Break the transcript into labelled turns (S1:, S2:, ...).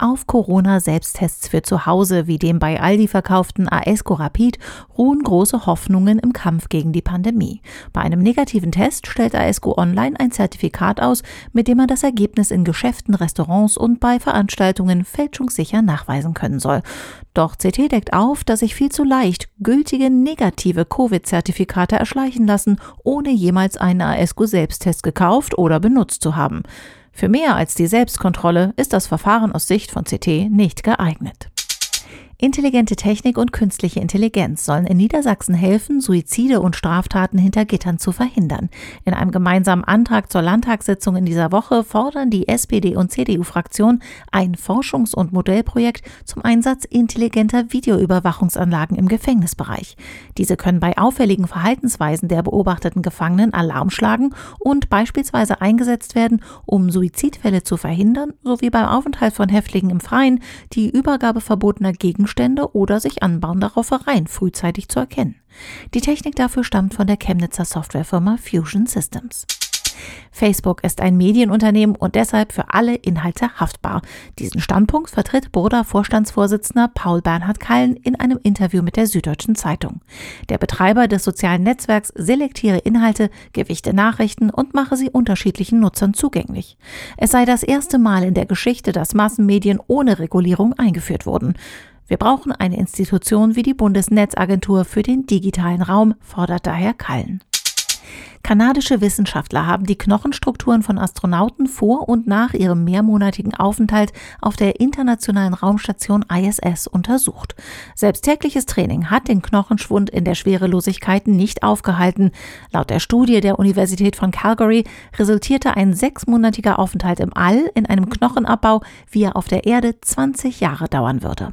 S1: Auf Corona-Selbsttests für zu Hause, wie dem bei Aldi verkauften Aesco Rapid, ruhen große Hoffnungen im Kampf gegen die Pandemie. Bei einem negativen Test stellt Aesco Online ein Zertifikat aus, mit dem man das Ergebnis in Geschäften, Restaurants und bei Veranstaltungen fälschungssicher nachweisen können soll. Doch CT deckt auf, dass sich viel zu leicht gültige negative Covid-Zertifikate erschleichen lassen, ohne jemals einen Aesco-Selbsttest gekauft oder benutzt zu haben. Für mehr als die Selbstkontrolle ist das Verfahren aus Sicht von CT nicht geeignet. Intelligente Technik und künstliche Intelligenz sollen in Niedersachsen helfen, Suizide und Straftaten hinter Gittern zu verhindern. In einem gemeinsamen Antrag zur Landtagssitzung in dieser Woche fordern die SPD und CDU-Fraktion ein Forschungs- und Modellprojekt zum Einsatz intelligenter Videoüberwachungsanlagen im Gefängnisbereich. Diese können bei auffälligen Verhaltensweisen der beobachteten Gefangenen Alarm schlagen und beispielsweise eingesetzt werden, um Suizidfälle zu verhindern, sowie beim Aufenthalt von Häftlingen im Freien die Übergabe verbotener Gegenstände Gegenstände oder sich anbauender Raufereien frühzeitig zu erkennen. Die Technik dafür stammt von der Chemnitzer Softwarefirma Fusion Systems. Facebook ist ein Medienunternehmen und deshalb für alle Inhalte haftbar. Diesen Standpunkt vertritt Burda Vorstandsvorsitzender Paul Bernhard Kallen in einem Interview mit der Süddeutschen Zeitung. Der Betreiber des sozialen Netzwerks selektiere Inhalte, gewichte Nachrichten und mache sie unterschiedlichen Nutzern zugänglich. Es sei das erste Mal in der Geschichte, dass Massenmedien ohne Regulierung eingeführt wurden. Wir brauchen eine Institution wie die Bundesnetzagentur für den digitalen Raum, fordert daher Kallen. Kanadische Wissenschaftler haben die Knochenstrukturen von Astronauten vor und nach ihrem mehrmonatigen Aufenthalt auf der internationalen Raumstation ISS untersucht. Selbst tägliches Training hat den Knochenschwund in der Schwerelosigkeit nicht aufgehalten. Laut der Studie der Universität von Calgary resultierte ein sechsmonatiger Aufenthalt im All in einem Knochenabbau, wie er auf der Erde 20 Jahre dauern würde.